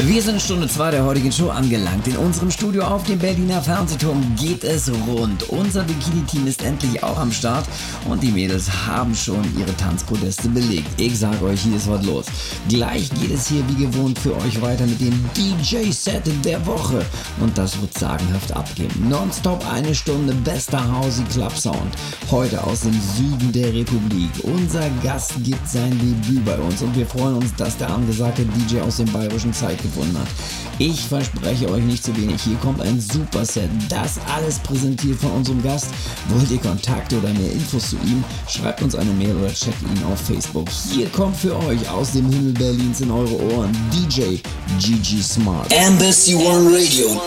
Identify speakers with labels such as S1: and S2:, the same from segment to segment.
S1: Wir sind Stunde 2 der heutigen Show angelangt. In unserem Studio auf dem Berliner Fernsehturm geht es rund. Unser Bikini-Team ist endlich auch am Start und die Mädels haben schon ihre Tanzpodeste belegt. Ich sag euch, hier ist was los. Gleich geht es hier wie gewohnt für euch weiter mit dem DJ-Set der Woche und das wird sagenhaft abgehen. Nonstop eine Stunde bester Housey Club Sound. Heute aus dem Süden der Republik. Unser Gast gibt sein Debüt bei uns und wir freuen uns, dass der angesagte DJ aus dem bayerischen Zeit gefunden hat. Ich verspreche euch nicht zu wenig. Hier kommt ein Superset. Das alles präsentiert von unserem Gast. Wollt ihr Kontakte oder mehr Infos zu ihm? Schreibt uns eine Mail oder checkt ihn auf Facebook. Hier kommt für euch aus dem Himmel Berlins in eure Ohren DJ GG Smart. Embassy One Radio.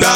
S2: down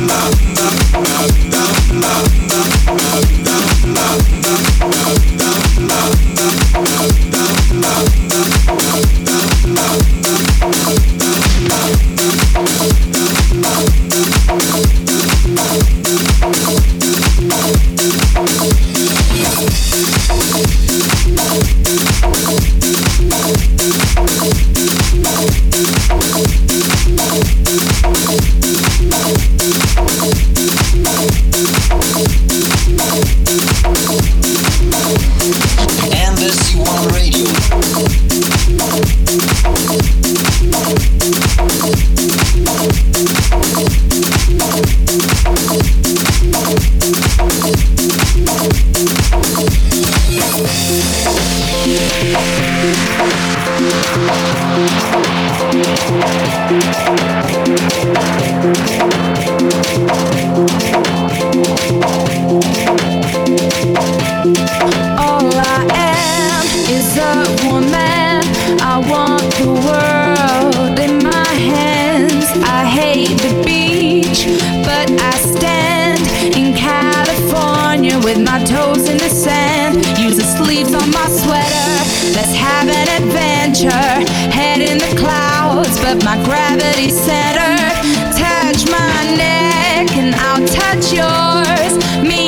S2: Love yours. Me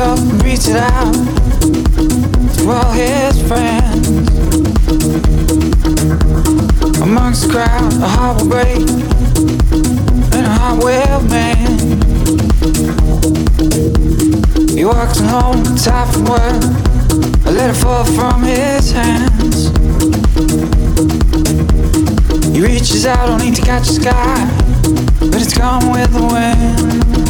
S3: love reaches out to all his friends. Amongst the crowd, a heart will break, and a heart will mend. He walks home, tired from work, a letter fall from his hands. He reaches out, only to catch the sky, but it's gone with the wind.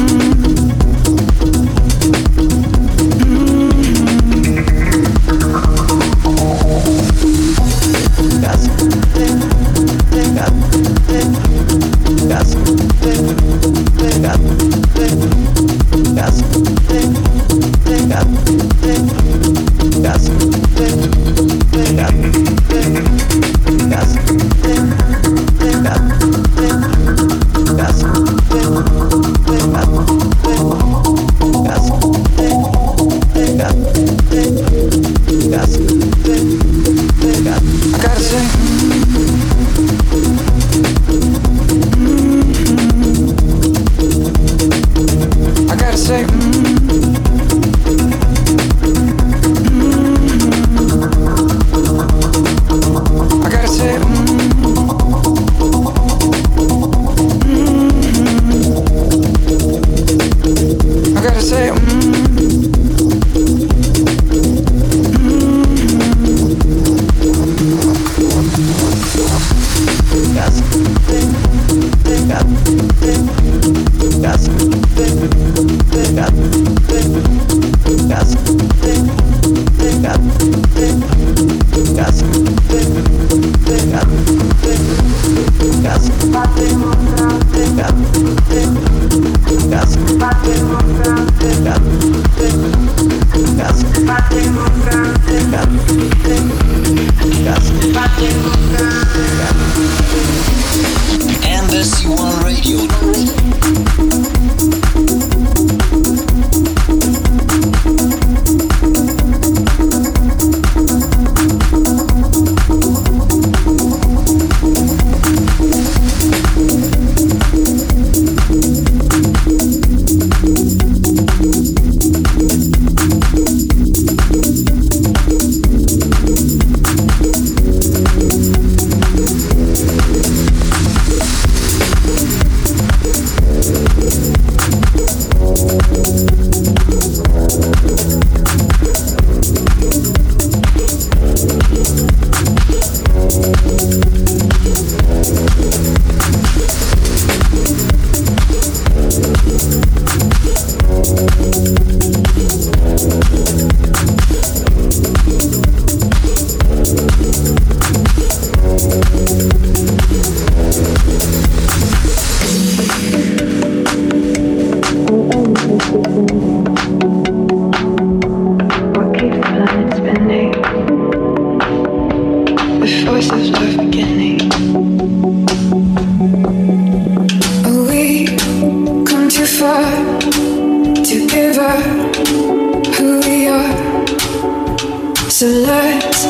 S4: So let's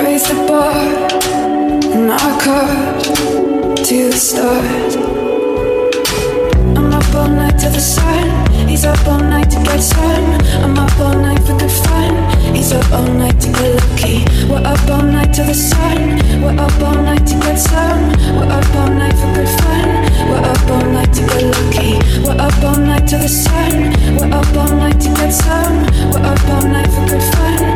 S4: raise the bar and our car to the
S5: start. I'm up all night
S4: till the sun. He's up all night to get some. I'm up all night for good fun. He's up all night to get
S6: lucky. We're up all night till the sun. We're up all night to get some. We're up all night for good fun. We're up all night to get
S5: lucky. We're up all night till the sun. We're up all night to
S4: get some. We're up all night for good fun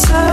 S1: inside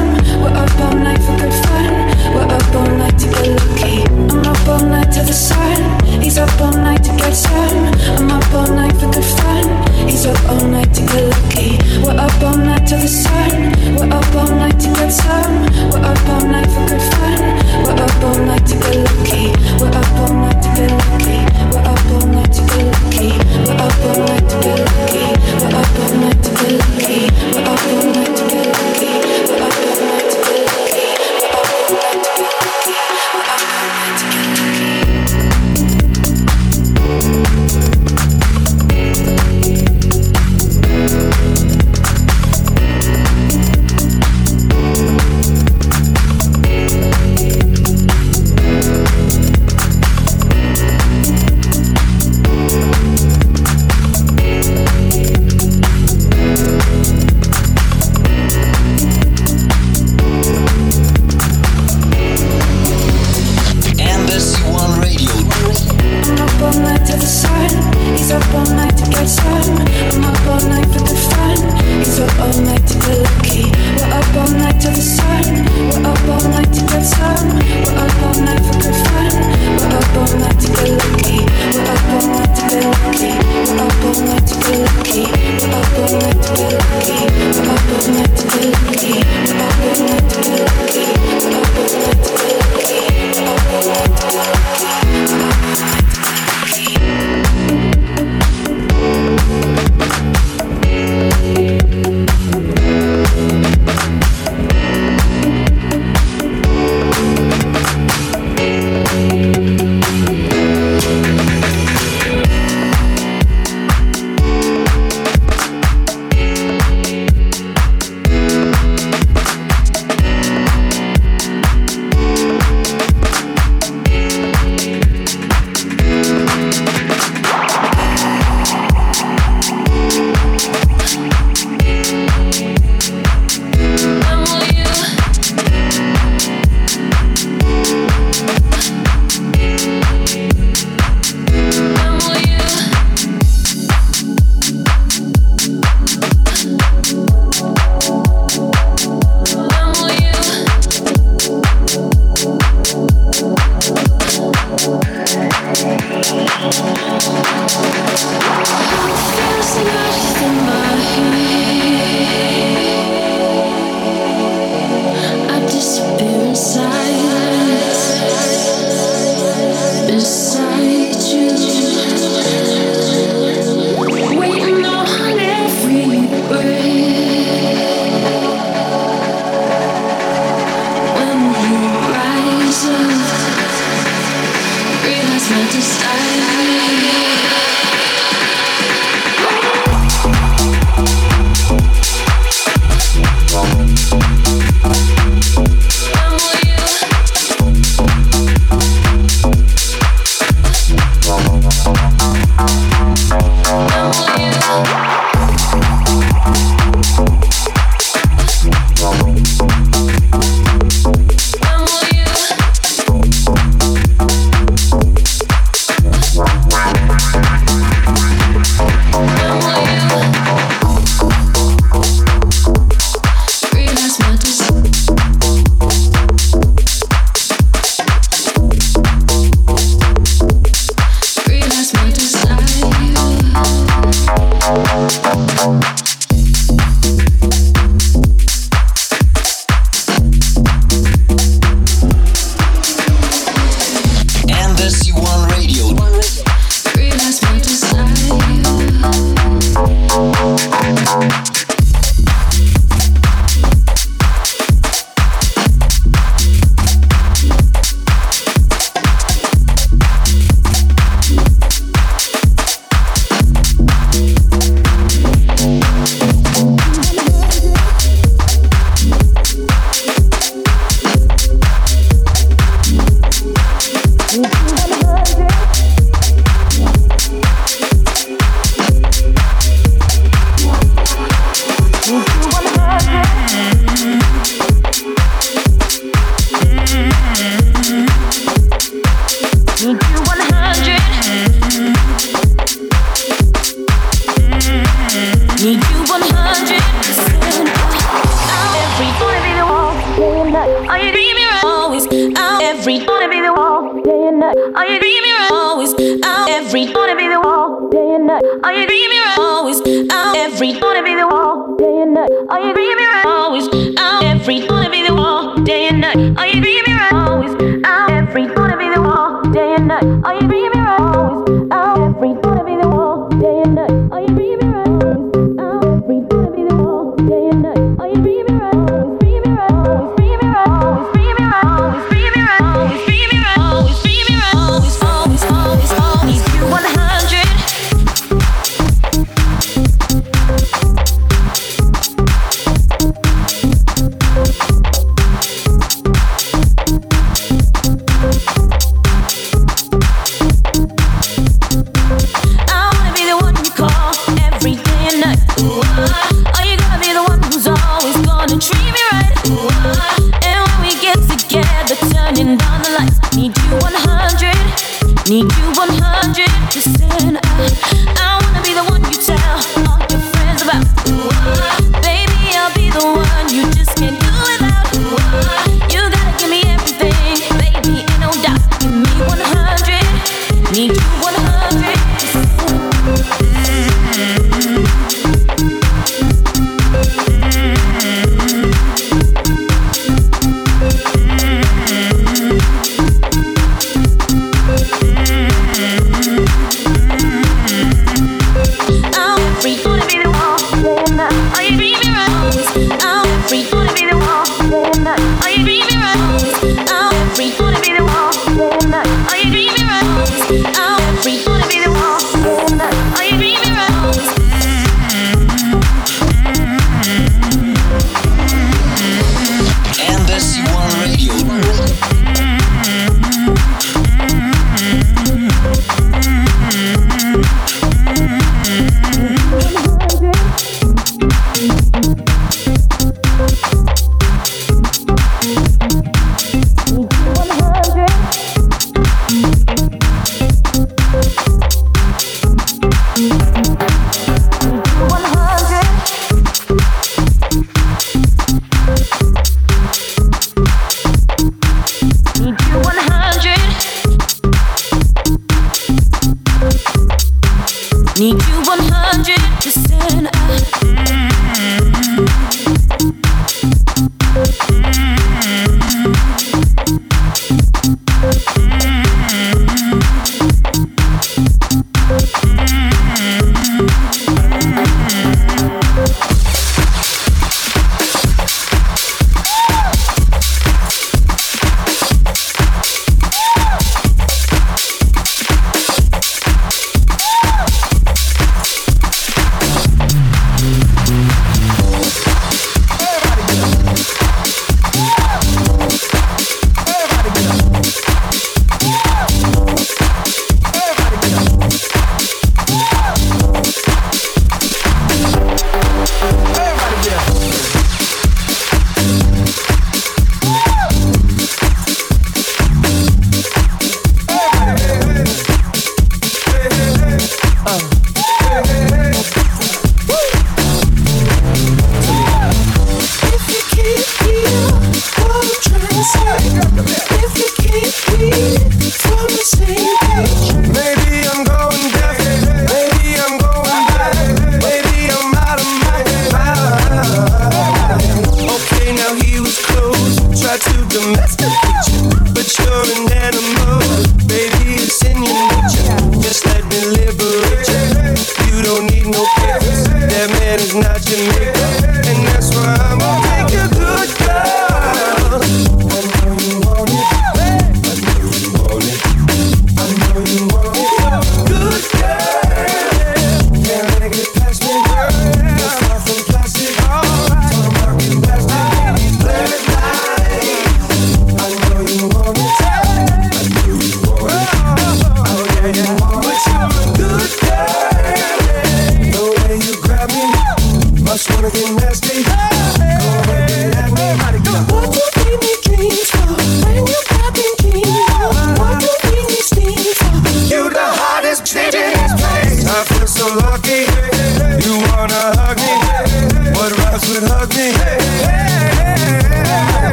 S7: hug me? What rhymes with hug me?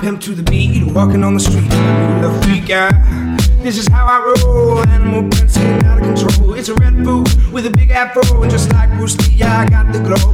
S5: pimp to the beat, walking on the street, I'm a freak out. This is how I roll. Animal prints getting out of control. It's a red food with a big afro, and just like Bruce Lee, I got the glow.